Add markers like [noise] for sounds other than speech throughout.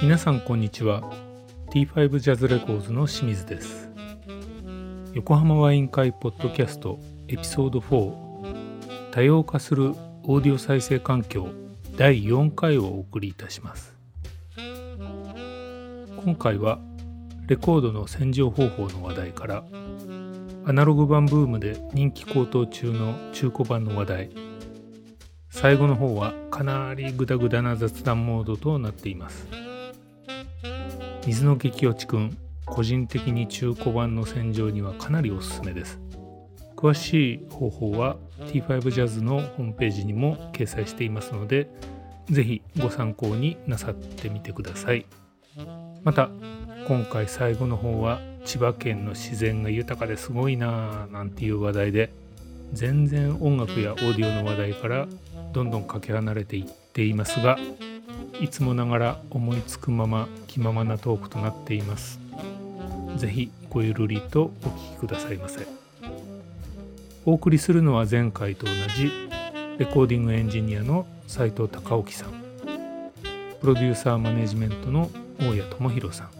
皆さんこんにちは。T5 ジャズレコーズの清水です。横浜ワイン会ポッドキャストエピソード4多様化するオーディオ再生環境。第4回をお送りいたします。今回はレコードの洗浄方法の話題からアナログ版ブームで人気高騰中の中古版の話題。最後の方はかなりグダグダな雑談モードとなっています。水の激落ちくん個人的に中古版の洗浄にはかなりおすすめです。詳しい方法は T5 ジャズのホームページにも掲載していますのでぜひご参考になさってみてください。また今回最後の方は千葉県の自然が豊かですごいなぁなんていう話題で全然音楽やオーディオの話題からどんどんかけ離れていっていますがいつもながら思いつくまま気ままなトークとなっています。ぜひごゆるりとお聞きくださいませ。お送りするのは前回と同じレコーディングエンジニアの斉藤隆興さん。プロデューサーマネジメントの大谷智弘さん。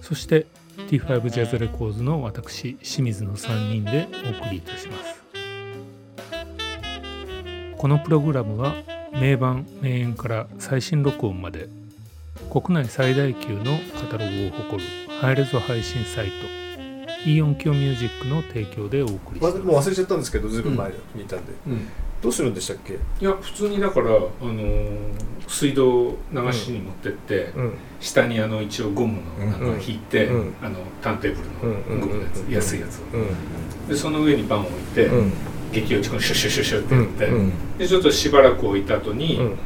そして T5 ジャズレコーズの私清水の3人でお送りいたします。このプログラムは名盤名演から最新録音まで国内最大級のカタログを誇るハイレゾ配信サイトイーオンキョミュージックの提供でお送りします、もう忘れちゃったんですけどずいぶん前にいたんで、うんどうするんでしたっけ？いや普通にだから、あのー水道流しに持ってって、うん。下にあの一応ゴムのなんか引いて、うん。あのターンテーブルのゴムのやつ、うん。安いやつを、うん。でその上にバンを置いて、うん。激落ちこシュシュシュシュってやって、うん。でちょっとしばらく置いた後に、うん。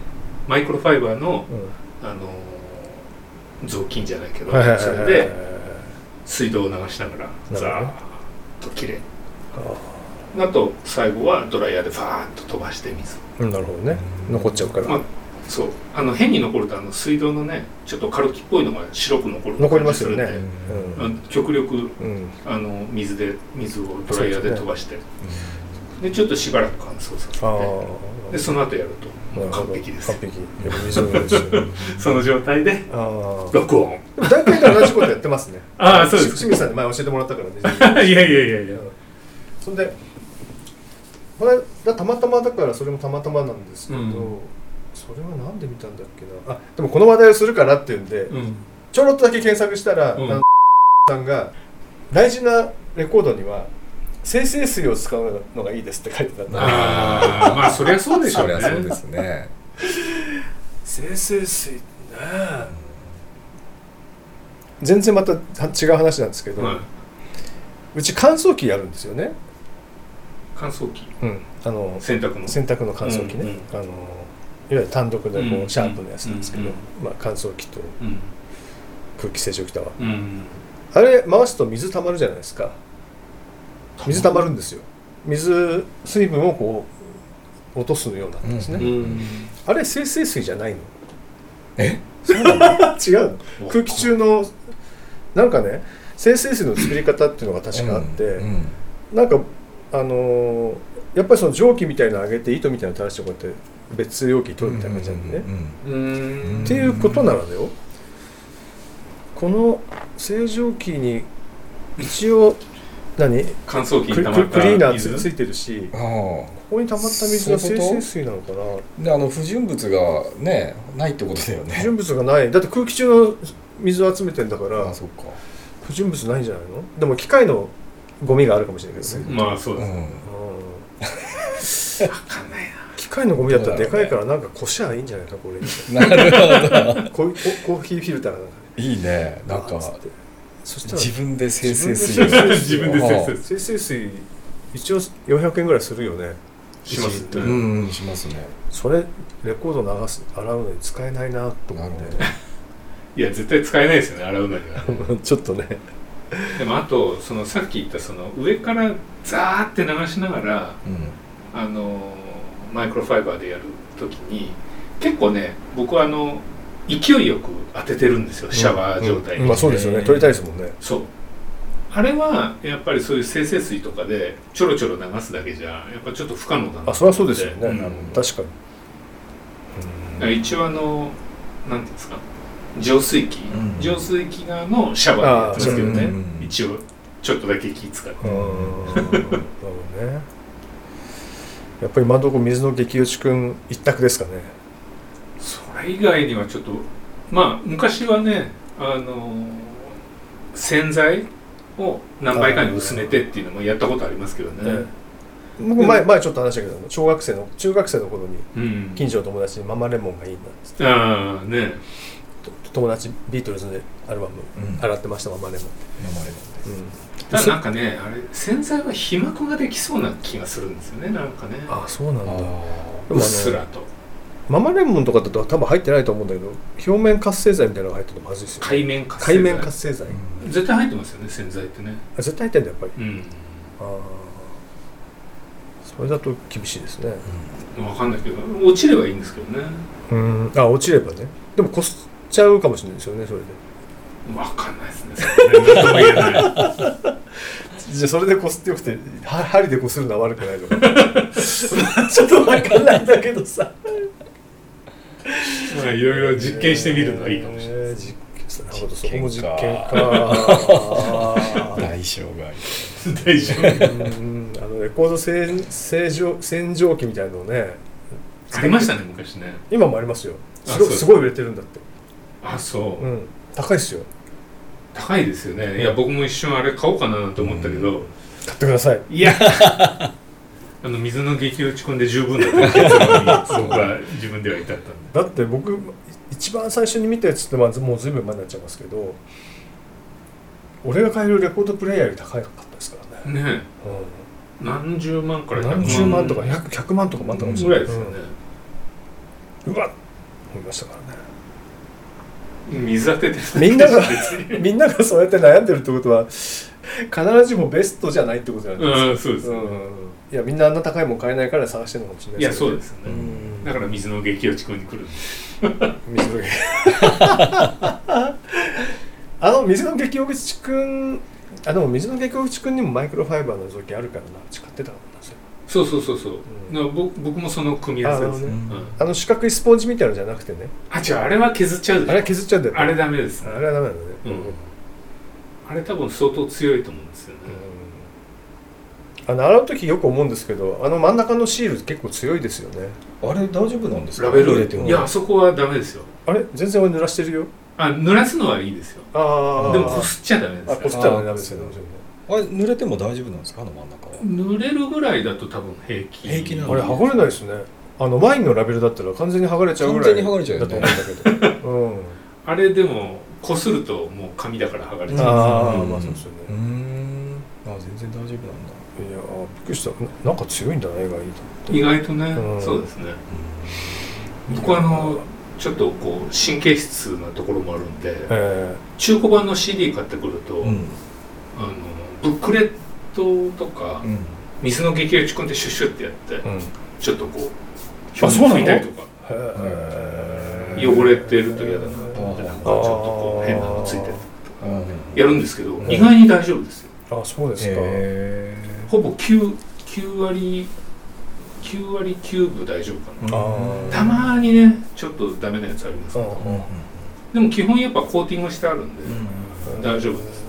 マイクロファイバーの、うん。あのー雑巾じゃないけど、それで水道を流しながらザーッときれ。いああと最後はドライヤーでファーッと飛ばして水。ーなるほどね。残っちゃうから、まあそう。あの変に残るとあの水道のねちょっとカルキっぽいのが白く残る。残りますよね。感じするん。極力うん。うんあの水で水をドライヤーで飛ばして。で,、ちょっとしばらく乾燥させて。あでその後やると完璧です。完璧。[laughs] その状態で録音。大体同じことやってますね。[laughs] ああそうです。清水さんに前教えてもらったからね。[laughs] いやいやいやいや。そんでこれだたまたまだからそれもたまたまなんですけど、うん。それはなんで見たんだっけな？あでもこの話題をするからっていうんで、うん。ちょろっとだけ検索したら、うん。あのさんが大事なレコードには生成水を使うのがいいですって書いてたんだ。ああまあそりゃそうでしょそうりねゃそうですね。生成水ね。全然また違う話なんですけど、はいうち乾燥機やるんですよね、乾燥機。うん、あの洗濯の。洗濯の乾燥機ね、うんうん。あのいわゆる単独でこう、うんシャープのやつなんですけど、うんまあ、乾燥機とうん。空気清浄機だわうんあれ回すと水たまるじゃないですか。水たまるんですよ。水水分をこう落とすようになってですね、うんあれ生成水じゃないの。え？そうなの？[laughs] 違うの？[laughs] 空気中のなんかね生成水の作り方っていうのが確かあって、うん。なんかあのーやっぱりその蒸気みたいなの上げて糸みたいなの垂らしてこうやって別容器に取るみたいな感じなんでね、っていうことならだよ。この清浄機に一応何？ク乾燥機クに溜まったクリーナーついてるしあここに溜まった水が生成水なのかな？あであの不純物がねないってことだよね。不純物がない。だって空気中の水を集めてんだからあそっか。不純物ないんじゃないの？でも機械のゴミがあるかもしれないけどね、まあそうです、うん。うん。分かんないな機械のゴミだったらでかいからなんかこしゃいいんじゃないかこれ。なるほど。コーコーヒーフィルターがなんかいいねなんか。そしたら自分で生成水。自分で自分で生成生成水一応400円ぐらいするよね。しますね。うんうんしますね。それレコード流す洗うのに使えないなと思っなるいや絶対使えないですよね洗うのには。て [laughs] ちょっとね [laughs] でもあとそのさっき言ったその上からザーって流しながらうん。あのマイクロファイバーでやるときに結構ね僕はあの勢いよく当ててるんですよシャワー状態に、うん。まあそうですよね。取りたいですもんね。そう。あれはやっぱりそういう生成水とかでちょろちょろ流すだけじゃやっぱちょっと不可能だなあそれはそうですよね、うん。確かに。だから一応あのなんていうんですか浄水器、うん。浄水器側のシャワーのやつですけどね、うん。一応ちょっとだけ気使って、うん。なるほどね。やっぱり今のところ水の激落ちくん一択ですかね。それ以外にはちょっとまあ昔はねあの洗剤を何倍かに薄めてっていうのもやったことありますけどね、ね僕前前ちょっと話したけど小学生の中学生の頃にうん。近所の友達にママレモンがいいなっつって。ああね友達ビートルズでアルバムうん。洗ってましたママレモン生まれるうん。ただなんかねあれ洗剤は皮膜ができそうな気がするんですよねなんかね。あそうなんだ。あでもうっすらと。ママレモンとかだと多分入ってないと思うんだけど表面活性剤みたいなのが入ってるとまずいですよね。海面活性剤。海面活性剤、ー絶対入ってますよね洗剤ってね。あ絶対入ってんだやっぱり。うん。ああそれだと厳しいですね。分かんないけど落ちればいいんですけどね。うん。あ落ちればね。でもこすっちゃうかもしれないですよねそれで。分かんないですね。それね何とも言えない。じゃあそれでこすってよくては針でこするのは悪くないのか。[laughs] ちょっと分かんないんだけどさ。まあいろいろ実験してみるのはいいかもしれないえー実験なるほど。そこも実実験か。大障害大丈夫うん。あのレコード洗洗浄洗浄機みたいなのをねありましたね昔ね。今もありますよ。すごいすごい売れてるんだってあそう、うん。高いっすよ。高いですよね。いや僕も一瞬あれ買おうかなと思ったけど、買ってください。いや。あの水の激落ち込んで十分だった結論に [laughs] 僕は自分では至ったんで。だって僕一番最初に見たやつってまあもうずいぶん前になっちゃいますけど俺が買えるレコードプレイヤーより高かったですからね、ねえ。何十万からうん、100万。何十万とか 100, 100万とかもあったかもしれない。ぐらいですよね、うん。うわっ！思いましたからね水当てみんなが [laughs] みんながそうやって悩んでるってことは必ずしもベストじゃないってことなんですようんそうです、うん。いやみんなあんな高いもん買えないから探してるのかもしれないいやそうでですよね、うん。だから水の激落ち込んに来る水の [laughs] あの水の激落ちくんあでも水の激落ちくんにもマイクロファイバーの造形あるからな。うち買ってたかもなそうそうそうそう、うん。僕僕もその組み合わせです、あなるうん。あの四角いスポンジみたいなのじゃなくてね。あ違うあれは削っちゃうでしょ。あれは削っちゃうんだよあれダメですね。あれはダメだね。うん。あれ多分相当強いと思うんですよね、あの洗う時よく思うんですけどあの真ん中のシール結構強いですよね。あれ大丈夫なんですか？ラベル。入れても。いやあそこはダメですよ。あれ全然俺濡らしてるよ。あ濡らすのはいいですよ。ああでもこすっちゃダメですこすったらダメですよねあれ濡れても大丈夫なんですか？あの真ん中。は濡れるぐらいだと多分平気。平気なのあれ剥がれないですね。あのワインのラベルだったら完全に剥がれちゃうぐらい完全に剥がれちゃうよね。だと思うんだけど、うん、あれでもこするともう紙だから剥がれちゃう。ああ、うんまあそうですようーね、ん。あ全然大丈夫なんだ。いやーびっくりしたななんか強いんだな意外と。意外とね、うん。そうですね。僕はあのちょっとこう神経質なところもあるんでえ。中古版の CD 買ってくると、うん。あのブックレットとか、うん。水の激落ち込んでシュッシュってやって、ーうん、へちょっとこうあそうなの？拭いたりとか。え汚れてると嫌だなと思ってなんかちょっとこう変なのついてるうん。やるんですけど、ん。意外に大丈夫ですよ。あそうですか、へほぼ 9, 9割9割9分大丈夫かな、たまにねちょっとダメなやつありますけど、うんうんでも基本やっぱコーティングしてあるんで、大丈夫です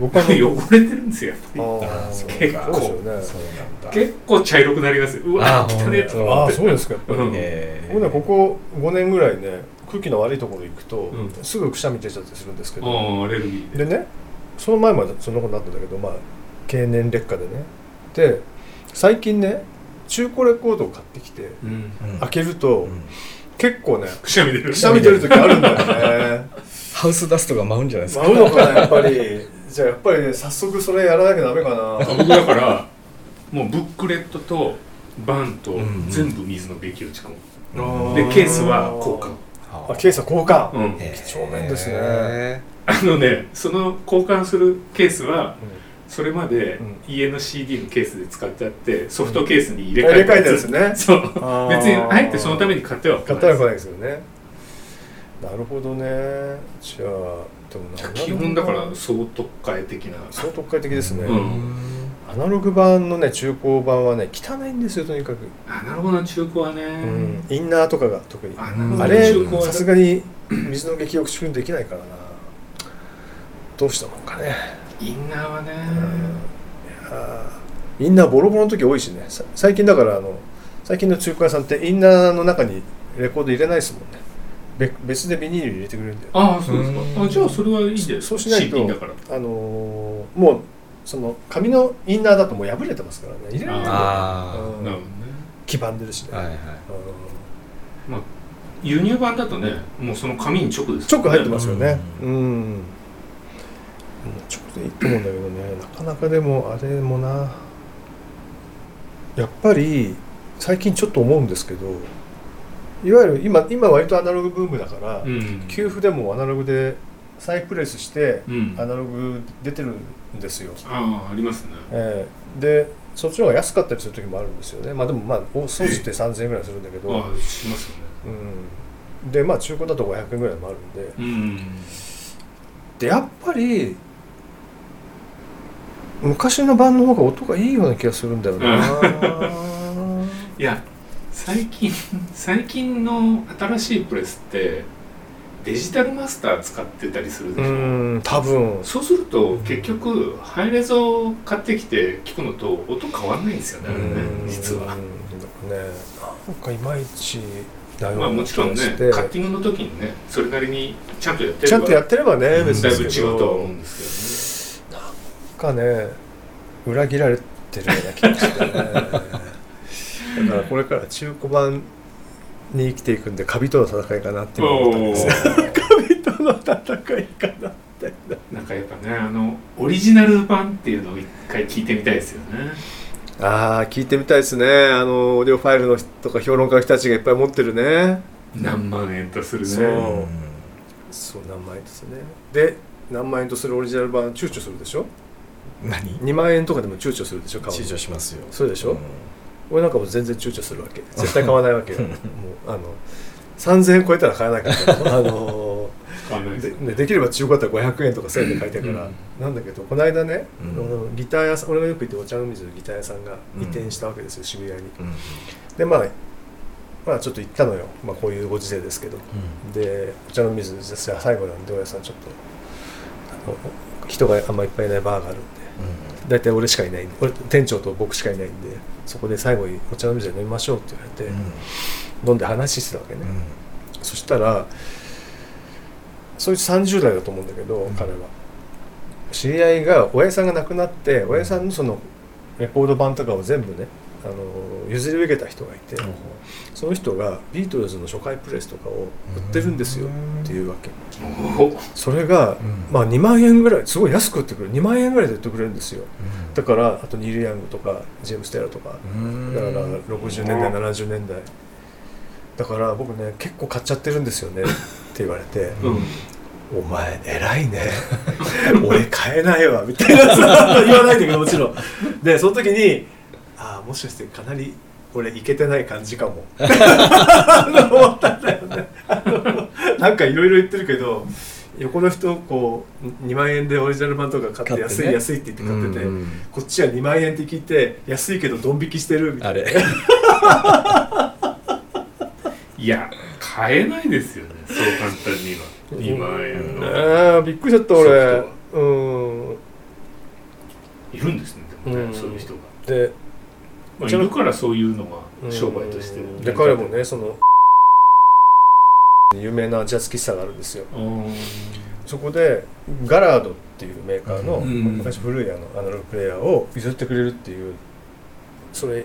僕は汚れてるんですよ。やっぱり結構ね結構茶色くなりますよ。うわ汚ねえとああ思って。そうですか。やっぱり、僕ねここ5年ぐらいね空気の悪いところ行くと、うん。すぐくしゃみ出ちゃったりするんですけど、ああアレルギーで。でねその前までそんなことになったんだけどまあ経年劣化でね。で最近ね中古レコードを買ってきてうんうん。開けると、うん。結構ねくしゃみ出る。くしゃみ出る時あるんだよね。[laughs] ハウスダストが舞うんじゃないですか。舞うのかなやっぱりじゃあやっぱりね早速それやらなきゃダメかな。僕だからもうブックレットとバンとうん全部水の激落ち込あむーでケースは交換。あケースは交換、うん。貴重面ですね。へあのねその交換するケースはそれまでうん。家の CD のケースで使ってあってソフトケースに入れ替えたやつ。たやつね。そう。別にあえてそのために買っては買ったら来いないですよね。なるほどね。じゃあ基本だから総特会的な。相当特会的ですね、うん。アナログ版のね中古版はね汚いんですよとにかく、あなるほど中古はね、うん、インナーとかが特に。あれさすがに水の激力縮できないからな。どうしたもんかね、インナーはね、うん。いやー。インナーボロボロの時多いしね。さ最近だからあの最近の中古屋さんってインナーの中にレコード入れないですもんね。べ別でビニール入れてくれるんだよああそうですうん。かあじゃあそれはいいんですそうしないと CP だから。あのーもうその紙のインナーだともう破れてますからね。入れられないあうん。なるほどね。黄ばんでるしね、はいはい。輸入版だとねもうその紙に直です直入ってますよね。ううん、もう直でいいと思うんだけどね。なかなかでもあれもな。やっぱり最近ちょっと思うんですけどいわゆる今今割とアナログブームだから、うん。給付でもアナログで再プレスしてうん。アナログ出てるんですよ、ああありますね。ええ。でそっちの方が安かったりする時もあるんですよね。まあでもまあ除って3000円ぐらいするんだけど、[laughs] ああしますよね。うん、でまあ中古だと500円ぐらいもあるんで。うん。でやっぱり昔の版の方が音がいいような気がするんだよな。[laughs] いや最近最近の新しいプレスってデジタルマスター使ってたりするでうしょ、ん多分。そうすると結局ハイレゾ買ってきて聞くのと音変わんないんですよねあれね実は。うんね。なんかいまいちだよまあもちろんねカッティングの時にねそれなりにちゃんとやってればちゃんとやってればねうん別だいぶ違うとは思うんですなんかね裏切られてるような気がしてねだからこれから中古版に生きていくんでカビとの戦いかなって思ったんですよ。ね [laughs] カビとの戦いかなって。なんかやっぱねあのオリジナル版っていうのを一回聞いてみたいですよね。ああ聞いてみたいですね。あのオーディオファイルの人とか評論家の人たちがいっぱい持ってるね。何万円とするね。そう。そう何万円ですね。で何万円とするオリジナル版躊躇するでしょ？何？2万円とかでも躊躇するでしょ躊躇しますよ。そうでしょ？ん俺なんかもう全然躊躇するわけ。絶対買わないわけよ。もうあの3000円超えたら買 [laughs] わないからあのでねできれば中古だったら500円とか1000円で買いたいから、うん。なんだけどこの間ね、うん。あのギター屋さん俺がよく行ってお茶の水のギター屋さんが移転したわけですよ、渋谷に。うんでまあまあちょっと行ったのよ、まあ、こういうご時世ですけど。でお茶の水じゃあ最後なんで大家さんちょっとあの人があんまいっぱいいないバーがあるんで大体俺しかいない。んで俺店長と僕しかいないんでそこで最後にお茶の水で飲みましょうって言われて、飲んで話してたわけね、そしたらそいつ30代だと思うんだけど、ん。彼は。知り合いが親父さんが亡くなって親父さんのそのレコード版とかを全部ねあの譲り受けた人がいて、その人がビートルズの初回プレスとかを売ってるんですよっていうわけ。おそれが、まあ2万円ぐらいすごい安く売ってくれる。2万円ぐらいで売ってくれるんですよ。だからあとニール・ヤングとかジェームス・テイラーとか。だから60年代70年代。だから僕ね結構買っちゃってるんですよね。って言われて。うん「お前偉いね。俺買えないわ」みたいな。さ [laughs] 言わないんだけどもちろん。でその時にもしかしてかなり俺いけてない感じかも。[laughs] 思ったんだよね。なんかいろいろ言ってるけど横の人こう2万円でオリジナル版とか買って安い安いって言って買ってて、うんこっちは2万円って聞いて安いけどドン引きしてるみたいな。あれ。[laughs] いや買えないですよねそう簡単には。2万円の。ああびっくりしちゃった俺。うん。いるんですねでもね、うん。そういう人が、でまあ、いるからそういうのが商売として。うん。で彼もねその有名なジャズ喫茶があるんですよ。うん。そこでガラードっていうメーカーのうん。昔古いあのアナログプレイヤーを譲ってくれるっていうそれ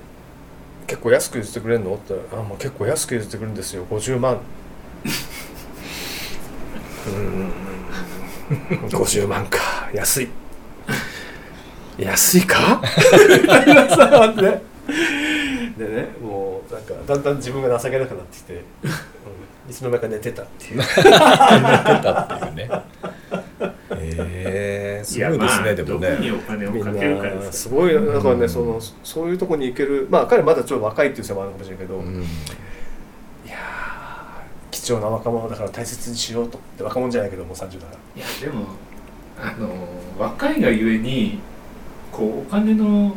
結構安く譲ってくれるの？って言ったら「あもう結構安く譲ってくれるんですよ。50万」[laughs] うん。50万か。安い。安いか？[laughs] でねもうなんかだんだん自分が情けなくなってきて、うんいつの間にか寝てたっていう。出たっていうね。ええすごいですね、まあでもね。すすごいだからね、うん。そのそういうとこに行けるまあ彼まだちょっと若いっていうのもあるかもしれないけど、うん。いやー貴重な若者だから大切にしようと。って若者じゃないけどもう30だから。いやでもあの若いがゆえにこうお金の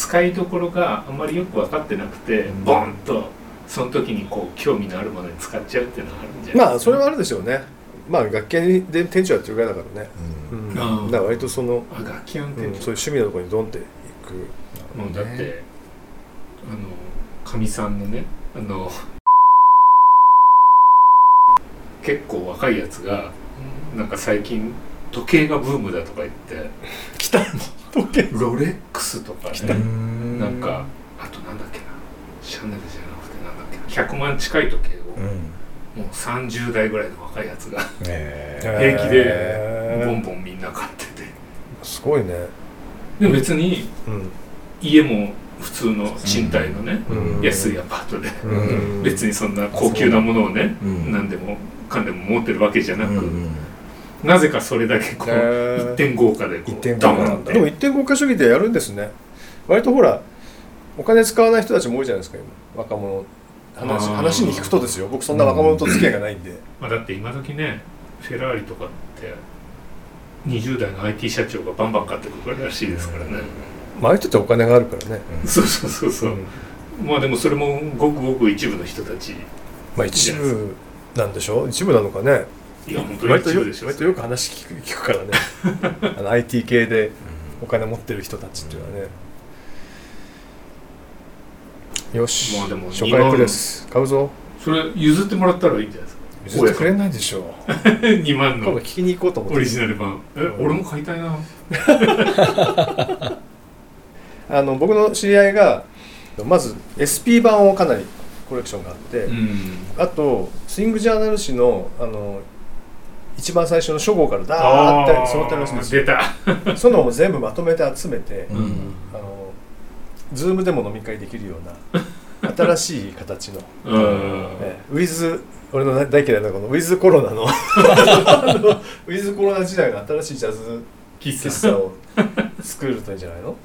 使いどころがあんまりよく分かってなくて、うん。ボンとその時にこう興味のあるものに使っちゃうっていうのはあるんじゃない？まあそれはあるでしょうね。まあ学研で店長やってるぐらいだからね、うん。うん。だから割とその、あ楽器運うん転そういう趣味のところにドンっていく。もうだってあのかみさんのねあの結構若いやつがなんか最近時計がブームだとか言って。[laughs] 来た時計ロレックスとかね。うん。なんかあとなんだっけな。シャネルじゃなくてなんだっけな。100万近い時計をうん。もう30代ぐらいの若いやつがえ。平気でボンボンみんな買ってて。すごいね。でも別にうん。家も普通の賃貸のね、うん。安いアパートで、うん。別にそんな高級なものをね、うん。何でもかんでも持ってるわけじゃなく、うんなぜかそれだけこう、一点豪華でこうドーンなんだ。でも一点豪華主義でやるんですね。割とほらお金使わない人たちも多いじゃないですか今。若者話話に聞くとですよ。僕そんな若者と付き合いがないんで、まあ、だって今時ねフェラーリとかって20代の IT 社長がバンバン買ってくるらしいですからね、まあああいう人ってお金があるからね、そうそうそうそう、まあでもそれもごくごく一部の人たち。まあ一部なんでしょう。一部なのかねいや本当に割とよ割とよく話聞く聞くからね。[laughs] あの IT 系でお金持ってる人たちっていうのはね、よし、まあでも初回プレス。買うぞ。それ譲ってもらったらいいんじゃないですか？譲ってくれないでしょ。[laughs] う2万今度の聞きに行こうと思って。オリジナル版。え、うん。俺も買いたいな。[laughs] あの僕の知り合いがまず SP 版をかなりコレクションがあって、うん。あとスイングジャーナル誌のあの一番最初の初号からダーって揃ってるらしいんですよ。出た。[laughs] そのも全部まとめて集めて、うん。あのズームでも飲み会できるような [laughs] 新しい形の、ウィズ俺の大嫌いなこのウィズコロナのウィズコロナ時代の新しいジャズ喫喫茶を作るといいんじゃないの、うん、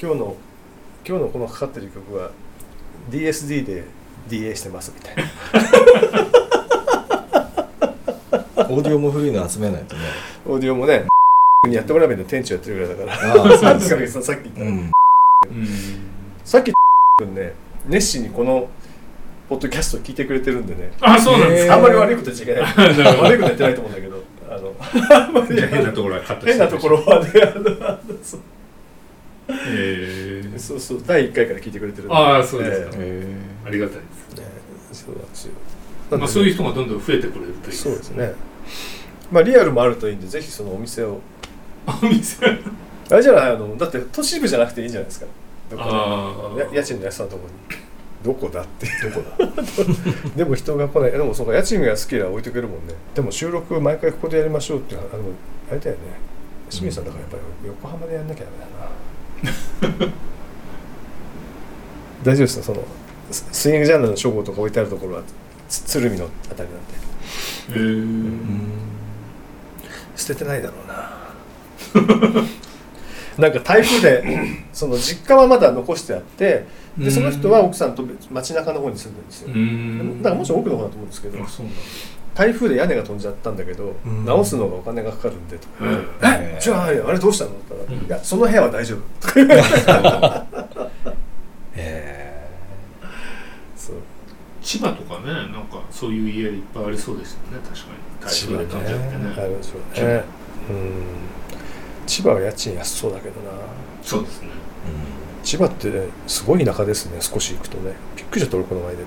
今日の今日のこのかかってる曲は DSD で DA してますみたいな [laughs] オーディオも古いの集めないとね。オーディオもねにやってもらえばいいの。店長やってるぐらいだから。ああそうなんです。ねかささっき言った、うん。うん。さっき君ね熱心にこのポッドキャストを聞いてくれてるんでね。あそうなんですか。あんまり悪いこと言っちゃい。けない [laughs] 悪いこと言ってないと思うんだけど。あの変なところはカットして変なところはねあのそうえー。そうそう第1回から聞いてくれてるんで。ああそうですか。ありがたいです。えねそうなんですよまあそういう人がどんどん増えてくれるといいですそうですね。まあリアルもあるといいんでぜひそのお店を。お店？あれじゃないあのだって都市部じゃなくていいんじゃないですか。どこああや家賃の安さのところに。どこだって。どこだ？[laughs] でも人が来ない。でもそうか家賃が安ければ置いてくれるもんね。でも収録毎回ここでやりましょうっていうあのあれだよね。清水さんだからやっぱり横浜でやんなきゃダメだな。[laughs] 大丈夫ですか？そのススイングジャーナルの書号とか置いてあるところは。つ鶴見のあたりなんで。えー。捨ててないだろうな。[laughs] なんか台風で [coughs] その実家はまだ残してあってでその人は奥さんと別街中の方に住んでるんですよ、うん。だからもちろん奥の方だと思うんですけど台風で屋根が飛んじゃったんだけど、うん。直すのがお金がかかるんでとか、うん。えじゃああれどうしたの？って言ったら、うん。いやその部屋は大丈夫とか言われて。[laughs] 千葉とかねなんかそういう家いっぱいありそうですよね。確かに。台風で飛んってね。あるでしょうね。うん。千葉は家賃安そうだけどな。そうですね。千葉ってすごい田舎ですね。少し行くとね。びっくりしちゃった俺この前でっ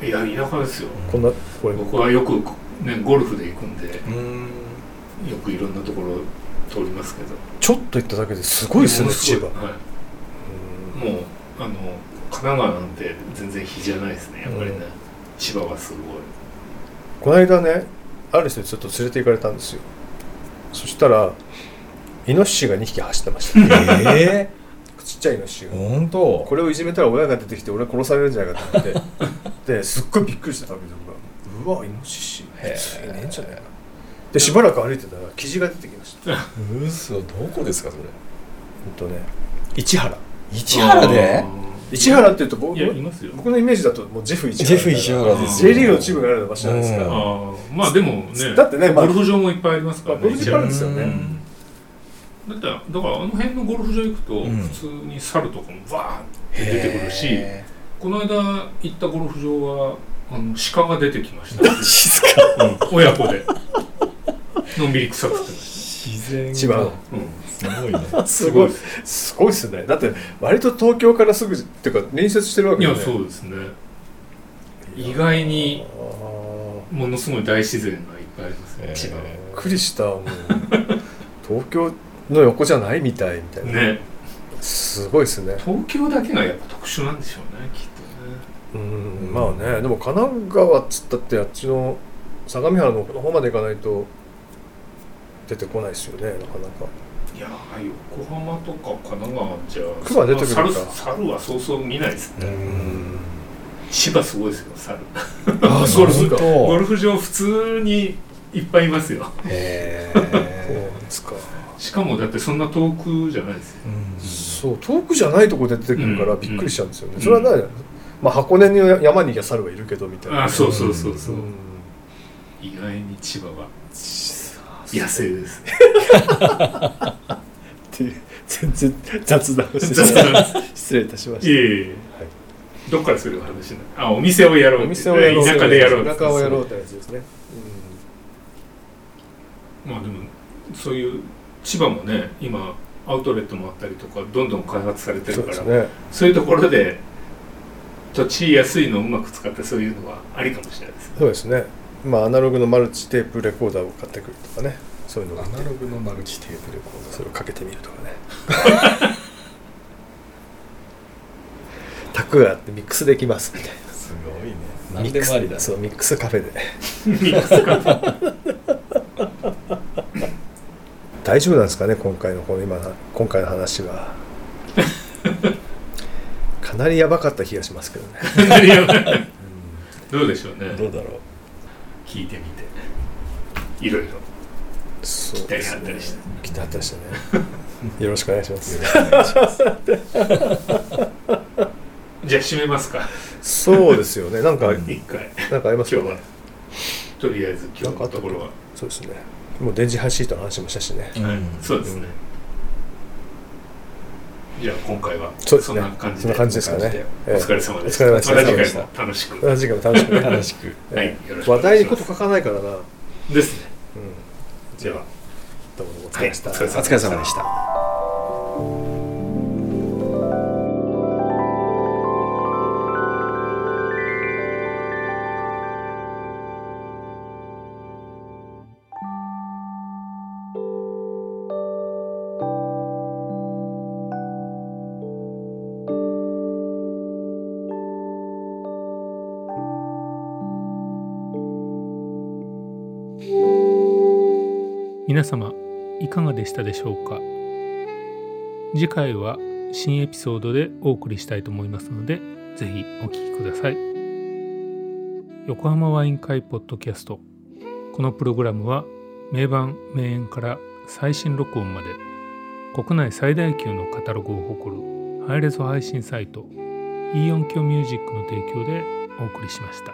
て。いや田舎ですよ。こんなこれ僕はよくねゴルフで行くんでうん。よくいろんなところ通りますけど。ちょっと行っただけですごいですね千葉。はい。もうあの神奈川なんて全然比じゃないですね。やっぱりね、うん千葉はすごい。この間ねある人にちょっと連れて行かれたんですよ。そしたらイノシシが2匹走ってました。えちっちゃいイノシシえが。本当？これをいじめたら親が出てきて俺殺されるんじゃないかと思って。[laughs] ですっごいびっくりしてたわけでうわイノシシへえ普通いねえんじゃないか。でしばらく歩いてたら記事が出てきました。嘘どこですかそれ？ほんとね市原。市原で？あ市原っていうと僕ーいますよ。僕のイメージだともうジェフ市原ジェフ石原です J リーグのチームがある場所じゃないですか、うん。まあでもねだってねまあゴルフ場もいっぱいありますからね。まあゴルフ場あるんですよね。うん。だってだからあの辺のゴルフ場行くとうん。普通に猿とかもバーンって出てくるし、へこの間行ったゴルフ場はあの鹿が出てきました、ー [laughs] 静か。うん。親子で。のんびり草食ってまし自然が。千葉うん。すごいね。[laughs] すごい。すごいっすね。だって割と東京からすぐっていうか隣接してるわけいやねそうですね。意外にものすごい大自然がいっぱいありますね、えー。千葉。はびっくりしたもう。[laughs] 東京の横じゃないみたいみたいな、ね。すごいっすね。東京だけがやっぱ特殊なんでしょうねきっとね。うんまあね。でも神奈川っつったってあっちの相模原の方まで行かないと出てこないですよねなかなか。いやー横浜とか神奈川じゃ熊は出てくるか。猿猿はそうそう見ないですね、うん。千葉すごいですよ猿。あゴルフ本当ゴルフ場普通にいっぱいいますよ。へそうえですか。しかもだってそんな遠くじゃないですよ。そう遠くじゃないとこで出てくるからうん。びっくりしちゃうんですよね、うん。それはね、まあ、箱根の山にいや猿はいるけどみたいな。あそうそうそうそう、うん。意外に千葉は野生です。全然雑談をして雑談。失礼いたしましいえいえどっからそれが話になる？あお店をやろう。たお店をやろう。田舎でやろう田舎をやろうってやつですね、まあでもそういう千葉もね今アウトレットもあったりとかどんどん開発されてうん、るからそうね。そういうところで土地安いのをうまく使ってそういうのはありかもしれないですね。そうですねまあアナログのマルチテープレコーダーを買ってくるとかね。そういうのがアナログのマルチテープレコーダー。それをかけてみるとかね。[laughs] タクがあってミックスできますみたいな。すごいね。何でもありだね。そうミックスカフェで。ミックスか大丈夫なんですかね今回のこの今の今回の話は。[laughs] かなりやばかった気がしますけどね。[laughs] どうでしょうね。どうだろう聞いてみて。いろいろ。そう期待があったりして。期待あったりしてね。よろしくお願いします。じゃあ締めますか。そうですよね。なんか一回。なんかあります今日は。よねとりあえず今日のところは。そうですね。もう電磁波シートの話もしたしね。うん。はいそうですねじゃあ今回は。そうですね。んな感じそんな感じですかね。お疲れ様でした。お疲れ様でした。楽しく。楽しくね楽しくはいよろしくお話題にこと書かないからな、うん、ですね。じゃあ。どうもお疲れ様でした、お疲れ様でした皆様いかがでしたでしょうか？次回は新エピソードでお送りしたいと思いますのでぜひお聞きください。横浜ワイン会ポッドキャスト。このプログラムは名盤名演から最新録音まで国内最大級のカタログを誇るハイレゾ配信サイト E 音響ミュージックの提供でお送りしました。